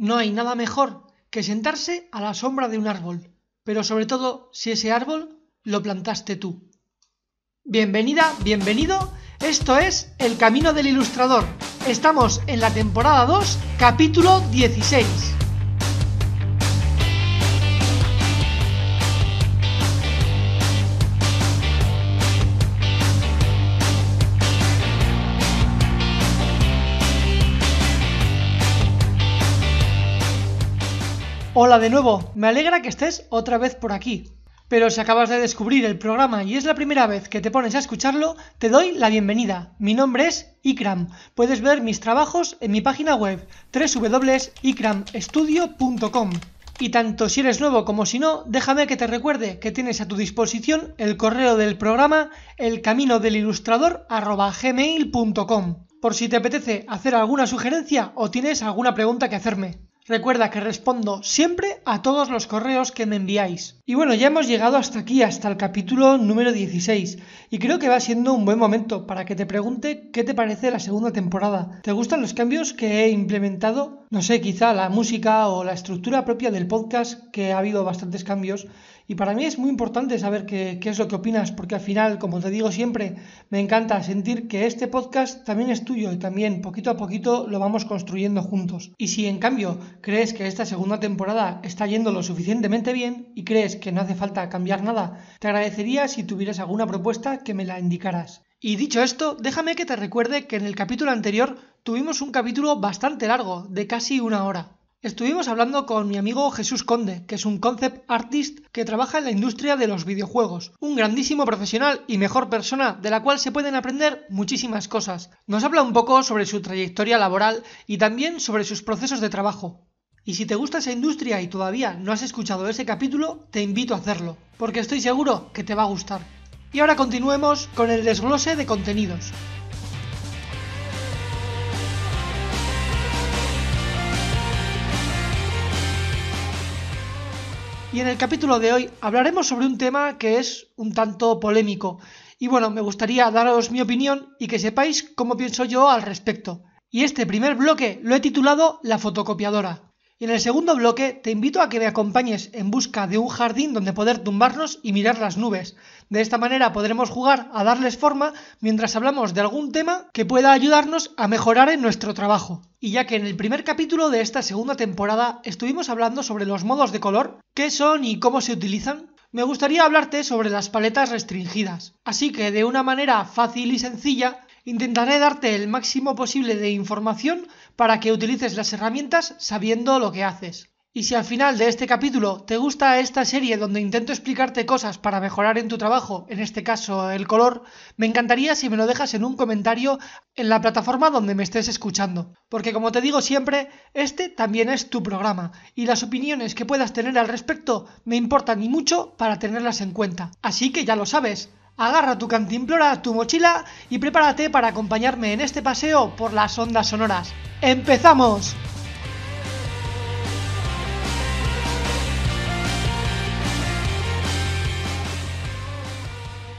No hay nada mejor que sentarse a la sombra de un árbol, pero sobre todo si ese árbol lo plantaste tú. Bienvenida, bienvenido, esto es El Camino del Ilustrador. Estamos en la temporada 2, capítulo 16. Hola de nuevo, me alegra que estés otra vez por aquí. Pero si acabas de descubrir el programa y es la primera vez que te pones a escucharlo, te doy la bienvenida. Mi nombre es Ikram. Puedes ver mis trabajos en mi página web www.ikramstudio.com. Y tanto si eres nuevo como si no, déjame que te recuerde que tienes a tu disposición el correo del programa elcaminodelilustrador.gmail.com por si te apetece hacer alguna sugerencia o tienes alguna pregunta que hacerme. Recuerda que respondo siempre a todos los correos que me enviáis. Y bueno, ya hemos llegado hasta aquí, hasta el capítulo número 16. Y creo que va siendo un buen momento para que te pregunte qué te parece la segunda temporada. ¿Te gustan los cambios que he implementado? No sé, quizá la música o la estructura propia del podcast, que ha habido bastantes cambios. Y para mí es muy importante saber qué, es lo que opinas, porque al final, como te digo siempre, me encanta sentir que este podcast también es tuyo y también poquito a poquito lo vamos construyendo juntos. Y si en cambio crees que esta segunda temporada está yendo lo suficientemente bien y crees que no hace falta cambiar nada, te agradecería si tuvieras alguna propuesta que me la indicaras. Y dicho esto, déjame que te recuerde que en el capítulo anterior tuvimos un capítulo bastante largo, de casi una hora. Estuvimos hablando con mi amigo Jesús Conde, que es un concept artist que trabaja en la industria de los videojuegos, un grandísimo profesional y mejor persona de la cual se pueden aprender muchísimas cosas. Nos habla un poco sobre su trayectoria laboral y también sobre sus procesos de trabajo. Y si te gusta esa industria y todavía no has escuchado ese capítulo, te invito a hacerlo, porque estoy seguro que te va a gustar. Y ahora continuemos con el desglose de contenidos. Y en el capítulo de hoy hablaremos sobre un tema que es un tanto polémico. Y bueno, me gustaría daros mi opinión y que sepáis cómo pienso yo al respecto. Y este primer bloque lo he titulado La fotocopiadora. Y en el segundo bloque te invito a que me acompañes en busca de un jardín donde poder tumbarnos y mirar las nubes. De esta manera podremos jugar a darles forma mientras hablamos de algún tema que pueda ayudarnos a mejorar en nuestro trabajo. Y ya que en el primer capítulo de esta segunda temporada estuvimos hablando sobre los modos de color, qué son y cómo se utilizan, me gustaría hablarte sobre las paletas restringidas. Así que de una manera fácil y sencilla intentaré darte el máximo posible de información para que utilices las herramientas sabiendo lo que haces. Y si al final de este capítulo te gusta esta serie donde intento explicarte cosas para mejorar en tu trabajo, en este caso el color, me encantaría si me lo dejas en un comentario en la plataforma donde me estés escuchando. Porque como te digo siempre, este también es tu programa y las opiniones que puedas tener al respecto me importan y mucho para tenerlas en cuenta. Así que ya lo sabes, agarra tu cantimplora, tu mochila y prepárate para acompañarme en este paseo por las ondas sonoras. ¡Empezamos!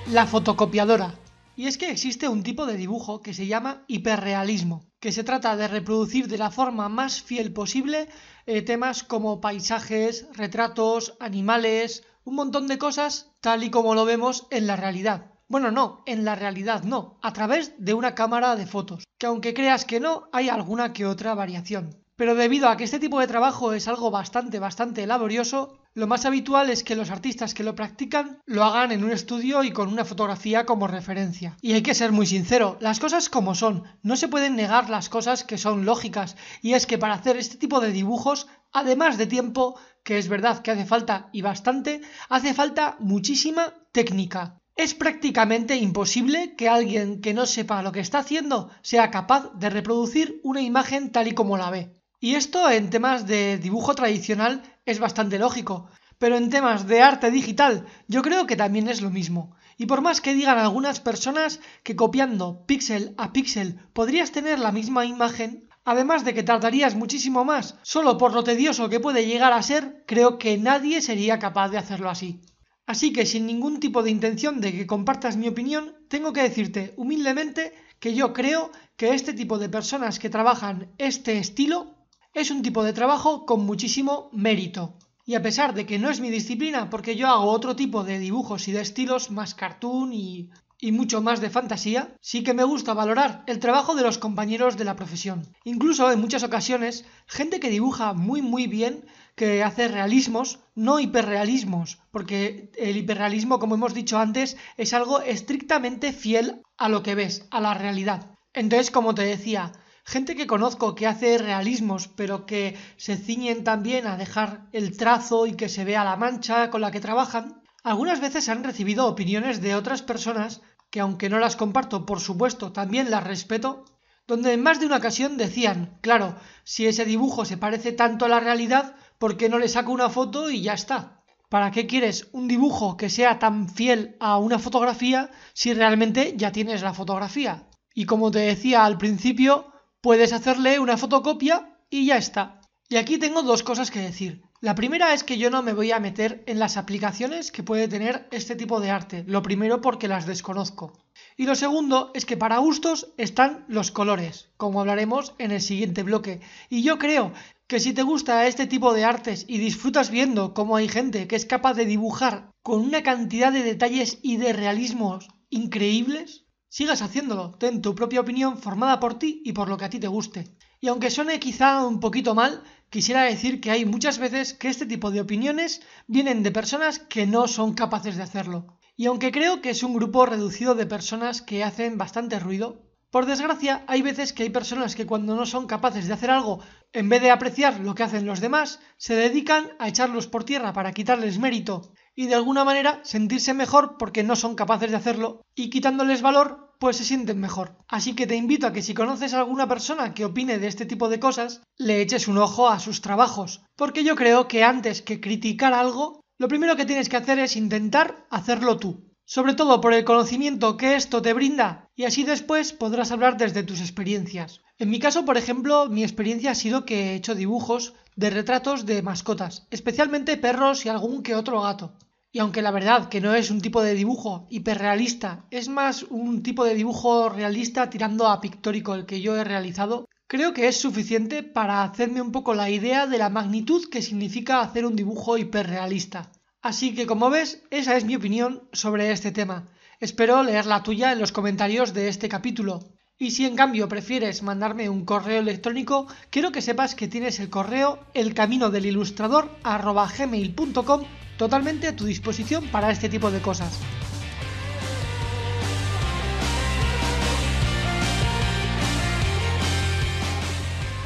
La fotocopiadora. Y es que existe un tipo de dibujo que se llama hiperrealismo, que se trata de reproducir de la forma más fiel posible eh, temas como paisajes, retratos, animales, un montón de cosas tal y como lo vemos en la realidad. Bueno, no, en la realidad no, a través de una cámara de fotos, que aunque creas que no, hay alguna que otra variación. Pero debido a que este tipo de trabajo es algo bastante, bastante laborioso, lo más habitual es que los artistas que lo practican lo hagan en un estudio y con una fotografía como referencia. Y hay que ser muy sincero, las cosas como son, no se pueden negar las cosas que son lógicas, y es que para hacer este tipo de dibujos, además de tiempo, que es verdad que hace falta y bastante, hace falta muchísima técnica. Es prácticamente imposible que alguien que no sepa lo que está haciendo sea capaz de reproducir una imagen tal y como la ve. Y esto en temas de dibujo tradicional es bastante lógico, pero en temas de arte digital yo creo que también es lo mismo. Y por más que digan algunas personas que copiando píxel a píxel podrías tener la misma imagen, además de que tardarías muchísimo más, solo por lo tedioso que puede llegar a ser, creo que nadie sería capaz de hacerlo así. Así que sin ningún tipo de intención de que compartas mi opinión, tengo que decirte humildemente que yo creo que este tipo de personas que trabajan este estilo Es un tipo de trabajo con muchísimo mérito. Y a pesar de que no es mi disciplina, porque yo hago otro tipo de dibujos y de estilos, más cartoon y, y mucho más de fantasía, sí que me gusta valorar el trabajo de los compañeros de la profesión. Incluso en muchas ocasiones, gente que dibuja muy muy bien, que hace realismos, no hiperrealismos, porque el hiperrealismo, como hemos dicho antes, es algo estrictamente fiel a lo que ves, a la realidad. Entonces, como te decía, gente que conozco que hace realismos, pero que se ciñen también a dejar el trazo y que se vea la mancha con la que trabajan, algunas veces han recibido opiniones de otras personas que aunque no las comparto, por supuesto, también las respeto, donde en más de una ocasión decían, claro, si ese dibujo se parece tanto a la realidad, ¿por qué no le saco una foto y ya está? ¿Para qué quieres un dibujo que sea tan fiel a una fotografía si realmente ya tienes la fotografía? Y como te decía al principio, puedes hacerle una fotocopia y ya está. Y aquí tengo dos cosas que decir. La primera es que yo no me voy a meter en las aplicaciones que puede tener este tipo de arte. Lo primero porque las desconozco. Y lo segundo es que para gustos están los colores, como hablaremos en el siguiente bloque. Y yo creo que si te gusta este tipo de artes y disfrutas viendo cómo hay gente que es capaz de dibujar con una cantidad de detalles y de realismos increíbles, sigas haciéndolo, ten tu propia opinión formada por ti y por lo que a ti te guste. Y aunque suene quizá un poquito mal, quisiera decir que hay muchas veces que este tipo de opiniones vienen de personas que no son capaces de hacerlo. Y aunque creo que es un grupo reducido de personas que hacen bastante ruido, por desgracia hay veces que hay personas que cuando no son capaces de hacer algo, en vez de apreciar lo que hacen los demás, se dedican a echarlos por tierra para quitarles mérito y de alguna manera sentirse mejor porque no son capaces de hacerlo y quitándoles valor pues se sienten mejor. Así que te invito a que si conoces a alguna persona que opine de este tipo de cosas, le eches un ojo a sus trabajos, porque yo creo que antes que criticar algo, lo primero que tienes que hacer es intentar hacerlo tú. Sobre todo por el conocimiento que esto te brinda y así después podrás hablar desde tus experiencias. En mi caso, por ejemplo, mi experiencia ha sido que he hecho dibujos de retratos de mascotas, especialmente perros y algún que otro gato. Y aunque la verdad que no es un tipo de dibujo hiperrealista, es más un tipo de dibujo realista tirando a pictórico el que yo he realizado, creo que es suficiente para hacerme un poco la idea de la magnitud que significa hacer un dibujo hiperrealista. Así que como ves, esa es mi opinión sobre este tema. Espero leer la tuya en los comentarios de este capítulo. Y si en cambio prefieres mandarme un correo electrónico, quiero que sepas que tienes el correo elcaminodelilustrador.gmail.com totalmente a tu disposición para este tipo de cosas.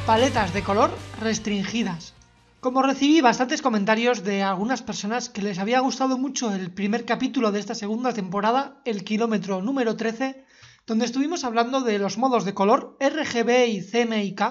Paletas de color restringidas. Como recibí bastantes comentarios de algunas personas que les había gustado mucho el primer capítulo de esta segunda temporada, el kilómetro número 13, donde estuvimos hablando de los modos de color RGB y CMYK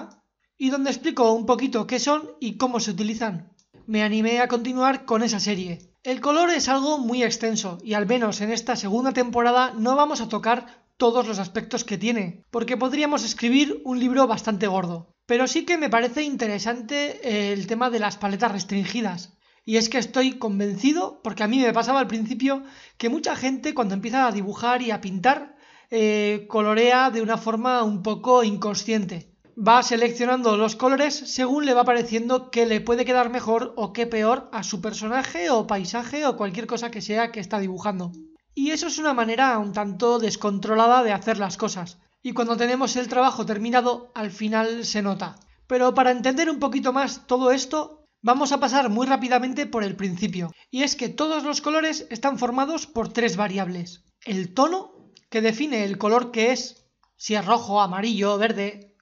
y donde explico un poquito qué son y cómo se utilizan. Me animé a continuar con esa serie. El color es algo muy extenso y al menos en esta segunda temporada no vamos a tocar todos los aspectos que tiene, porque podríamos escribir un libro bastante gordo. Pero sí que me parece interesante el tema de las paletas restringidas. Y es que estoy convencido, porque a mí me pasaba al principio, que mucha gente cuando empieza a dibujar y a pintar eh, colorea de una forma un poco inconsciente. Va seleccionando los colores según le va pareciendo que le puede quedar mejor o qué peor a su personaje o paisaje o cualquier cosa que sea que está dibujando. Y eso es una manera un tanto descontrolada de hacer las cosas. Y cuando tenemos el trabajo terminado, al final se nota. Pero para entender un poquito más todo esto, vamos a pasar muy rápidamente por el principio. Y es que todos los colores están formados por tres variables. El tono, que define el color que es, si es rojo, amarillo, verde.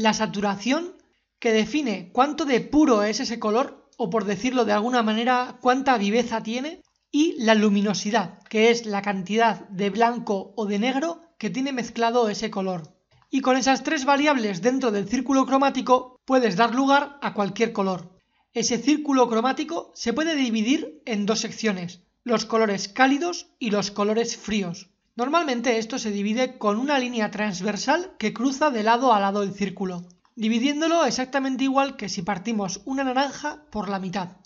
La saturación, que define cuánto de puro es ese color, o por decirlo de alguna manera, cuánta viveza tiene. Y la luminosidad, que es la cantidad de blanco o de negro que tiene mezclado ese color. Y con esas tres variables dentro del círculo cromático puedes dar lugar a cualquier color. Ese círculo cromático se puede dividir en dos secciones, los colores cálidos y los colores fríos. Normalmente esto se divide con una línea transversal que cruza de lado a lado el círculo, dividiéndolo exactamente igual que si partimos una naranja por la mitad.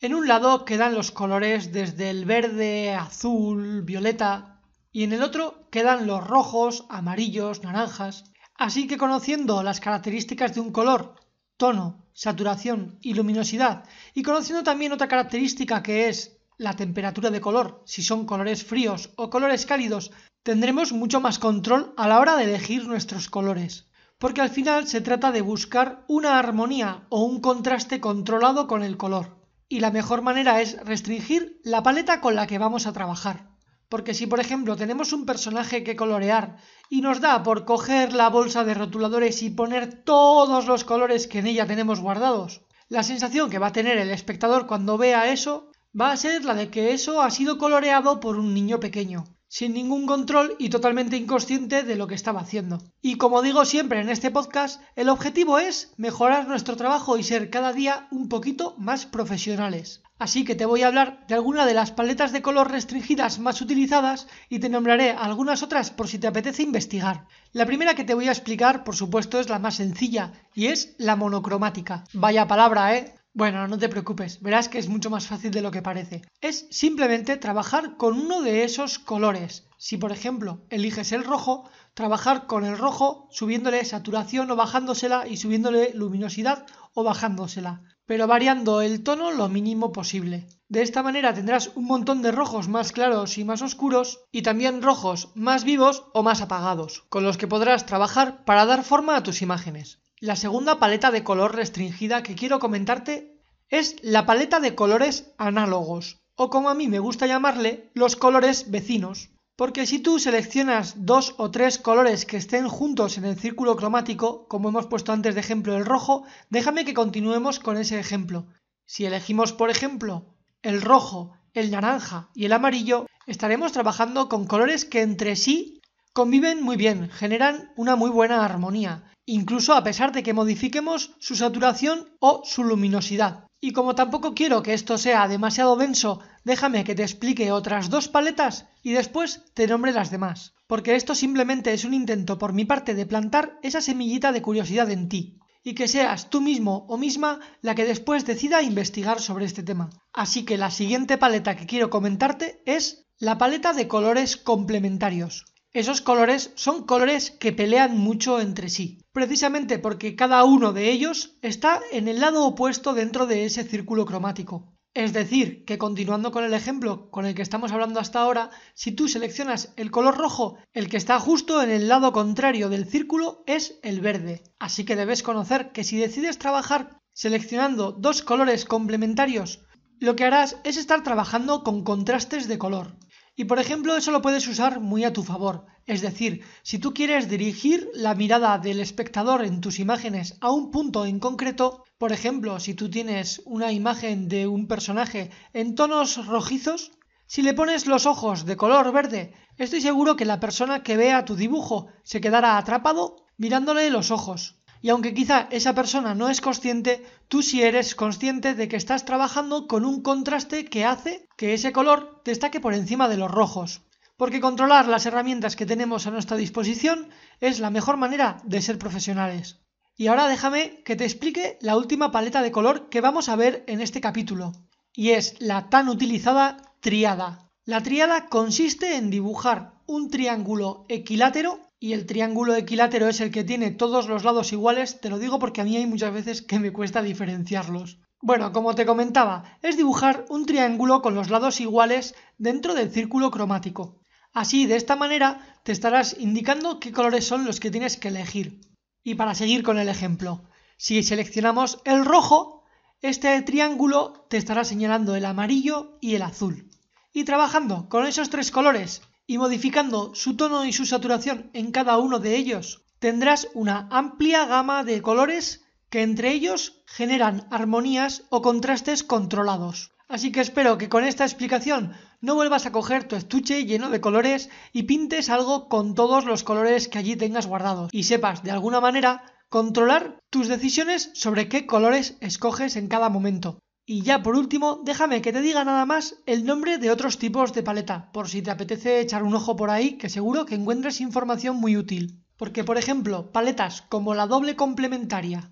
En un lado quedan los colores desde el verde, azul, violeta, y en el otro quedan los rojos, amarillos, naranjas. Así que conociendo las características de un color, tono, saturación y luminosidad, y conociendo también otra característica que es la temperatura de color, si son colores fríos o colores cálidos, tendremos mucho más control a la hora de elegir nuestros colores. Porque al final se trata de buscar una armonía o un contraste controlado con el color. Y la mejor manera es restringir la paleta con la que vamos a trabajar. Porque si por ejemplo tenemos un personaje que colorear y nos da por coger la bolsa de rotuladores y poner todos los colores que en ella tenemos guardados, la sensación que va a tener el espectador cuando vea eso va a ser la de que eso ha sido coloreado por un niño pequeño sin ningún control y totalmente inconsciente de lo que estaba haciendo. Y como digo siempre en este podcast, el objetivo es mejorar nuestro trabajo y ser cada día un poquito más profesionales. Así que te voy a hablar de algunas de las paletas de color restringidas más utilizadas y te nombraré algunas otras por si te apetece investigar. La primera que te voy a explicar, por supuesto, es la más sencilla y es la monocromática. Vaya palabra, ¿eh? Bueno, no te preocupes, verás que es mucho más fácil de lo que parece. Es simplemente trabajar con uno de esos colores. Si por ejemplo eliges el rojo, trabajar con el rojo subiéndole saturación o bajándosela y subiéndole luminosidad o bajándosela, pero variando el tono lo mínimo posible. De esta manera tendrás un montón de rojos más claros y más oscuros y también rojos más vivos o más apagados, con los que podrás trabajar para dar forma a tus imágenes. La segunda paleta de color restringida que quiero comentarte es la paleta de colores análogos, o como a mí me gusta llamarle, los colores vecinos. Porque si tú seleccionas dos o tres colores que estén juntos en el círculo cromático, como hemos puesto antes de ejemplo el rojo, déjame que continuemos con ese ejemplo. Si elegimos, por ejemplo, el rojo, el naranja y el amarillo, estaremos trabajando con colores que entre sí conviven muy bien, generan una muy buena armonía incluso a pesar de que modifiquemos su saturación o su luminosidad. Y como tampoco quiero que esto sea demasiado denso, déjame que te explique otras dos paletas y después te nombre las demás, porque esto simplemente es un intento por mi parte de plantar esa semillita de curiosidad en ti, y que seas tú mismo o misma la que después decida investigar sobre este tema. Así que la siguiente paleta que quiero comentarte es la paleta de colores complementarios. Esos colores son colores que pelean mucho entre sí, precisamente porque cada uno de ellos está en el lado opuesto dentro de ese círculo cromático. Es decir, que continuando con el ejemplo con el que estamos hablando hasta ahora, si tú seleccionas el color rojo, el que está justo en el lado contrario del círculo es el verde. Así que debes conocer que si decides trabajar seleccionando dos colores complementarios, lo que harás es estar trabajando con contrastes de color. Y por ejemplo, eso lo puedes usar muy a tu favor. Es decir, si tú quieres dirigir la mirada del espectador en tus imágenes a un punto en concreto, por ejemplo, si tú tienes una imagen de un personaje en tonos rojizos, si le pones los ojos de color verde, estoy seguro que la persona que vea tu dibujo se quedará atrapado mirándole los ojos. Y aunque quizá esa persona no es consciente, tú sí eres consciente de que estás trabajando con un contraste que hace que ese color destaque por encima de los rojos. Porque controlar las herramientas que tenemos a nuestra disposición es la mejor manera de ser profesionales. Y ahora déjame que te explique la última paleta de color que vamos a ver en este capítulo. Y es la tan utilizada triada. La triada consiste en dibujar un triángulo equilátero y el triángulo equilátero es el que tiene todos los lados iguales, te lo digo porque a mí hay muchas veces que me cuesta diferenciarlos. Bueno, como te comentaba, es dibujar un triángulo con los lados iguales dentro del círculo cromático. Así, de esta manera, te estarás indicando qué colores son los que tienes que elegir. Y para seguir con el ejemplo, si seleccionamos el rojo, este triángulo te estará señalando el amarillo y el azul. Y trabajando con esos tres colores y modificando su tono y su saturación en cada uno de ellos, tendrás una amplia gama de colores que entre ellos generan armonías o contrastes controlados. Así que espero que con esta explicación no vuelvas a coger tu estuche lleno de colores y pintes algo con todos los colores que allí tengas guardados y sepas de alguna manera controlar tus decisiones sobre qué colores escoges en cada momento. Y ya por último, déjame que te diga nada más el nombre de otros tipos de paleta, por si te apetece echar un ojo por ahí, que seguro que encuentres información muy útil. Porque, por ejemplo, paletas como la doble complementaria,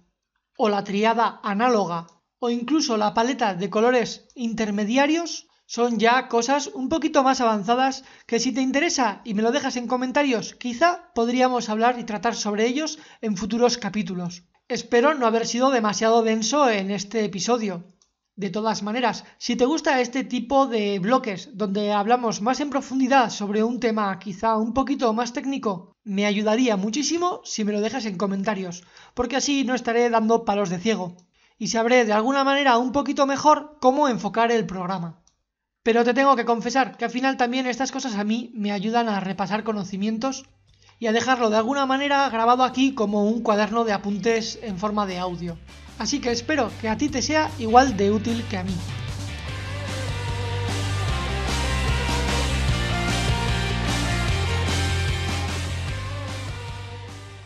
o la triada análoga, o incluso la paleta de colores intermediarios, son ya cosas un poquito más avanzadas que si te interesa y me lo dejas en comentarios, quizá podríamos hablar y tratar sobre ellos en futuros capítulos. Espero no haber sido demasiado denso en este episodio. De todas maneras, si te gusta este tipo de bloques donde hablamos más en profundidad sobre un tema quizá un poquito más técnico, me ayudaría muchísimo si me lo dejas en comentarios, porque así no estaré dando palos de ciego y sabré de alguna manera un poquito mejor cómo enfocar el programa. Pero te tengo que confesar que al final también estas cosas a mí me ayudan a repasar conocimientos y a dejarlo de alguna manera grabado aquí como un cuaderno de apuntes en forma de audio. Así que espero que a ti te sea igual de útil que a mí.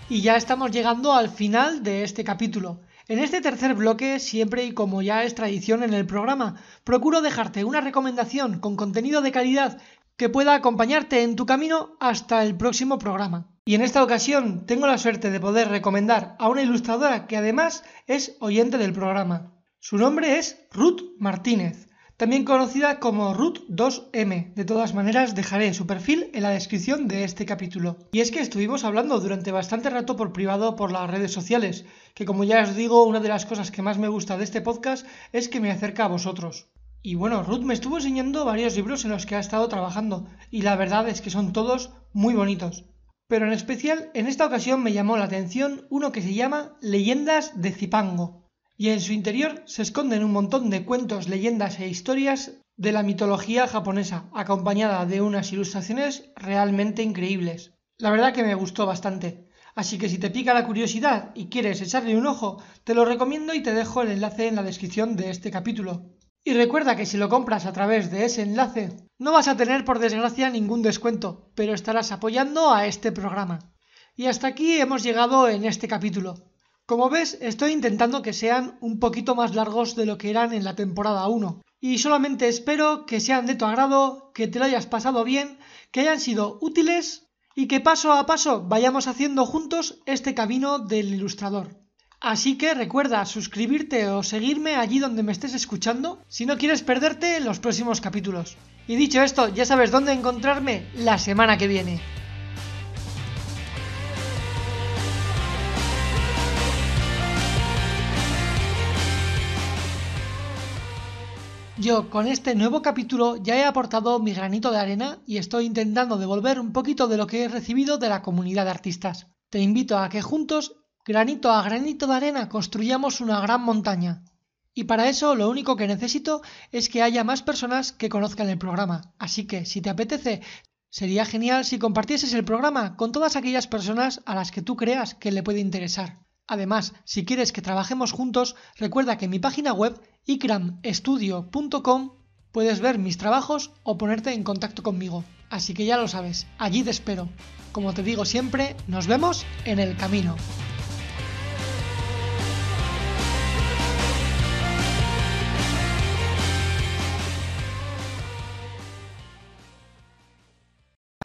Y ya estamos llegando al final de este capítulo. En este tercer bloque, siempre y como ya es tradición en el programa, procuro dejarte una recomendación con contenido de calidad que pueda acompañarte en tu camino hasta el próximo programa. Y en esta ocasión tengo la suerte de poder recomendar a una ilustradora que además es oyente del programa. Su nombre es Ruth Martínez, también conocida como Ruth 2M. De todas maneras dejaré su perfil en la descripción de este capítulo. Y es que estuvimos hablando durante bastante rato por privado por las redes sociales, que como ya os digo, una de las cosas que más me gusta de este podcast es que me acerca a vosotros. Y bueno, Ruth me estuvo enseñando varios libros en los que ha estado trabajando, y la verdad es que son todos muy bonitos. Pero en especial, en esta ocasión me llamó la atención uno que se llama Leyendas de Zipango, y en su interior se esconden un montón de cuentos, leyendas e historias de la mitología japonesa, acompañada de unas ilustraciones realmente increíbles. La verdad que me gustó bastante. Así que si te pica la curiosidad y quieres echarle un ojo, te lo recomiendo y te dejo el enlace en la descripción de este capítulo. Y recuerda que si lo compras a través de ese enlace, no vas a tener por desgracia ningún descuento, pero estarás apoyando a este programa. Y hasta aquí hemos llegado en este capítulo. Como ves, estoy intentando que sean un poquito más largos de lo que eran en la temporada 1. Y solamente espero que sean de tu agrado, que te lo hayas pasado bien, que hayan sido útiles y que paso a paso vayamos haciendo juntos este camino del ilustrador. Así que recuerda suscribirte o seguirme allí donde me estés escuchando si no quieres perderte los próximos capítulos. Y dicho esto, ya sabes dónde encontrarme la semana que viene. Yo con este nuevo capítulo ya he aportado mi granito de arena y estoy intentando devolver un poquito de lo que he recibido de la comunidad de artistas. Te invito a que juntos Granito a granito de arena construyamos una gran montaña. Y para eso lo único que necesito es que haya más personas que conozcan el programa. Así que si te apetece, sería genial si compartieses el programa con todas aquellas personas a las que tú creas que le puede interesar. Además, si quieres que trabajemos juntos, recuerda que en mi página web icramstudio.com puedes ver mis trabajos o ponerte en contacto conmigo. Así que ya lo sabes, allí te espero. Como te digo siempre, nos vemos en el camino.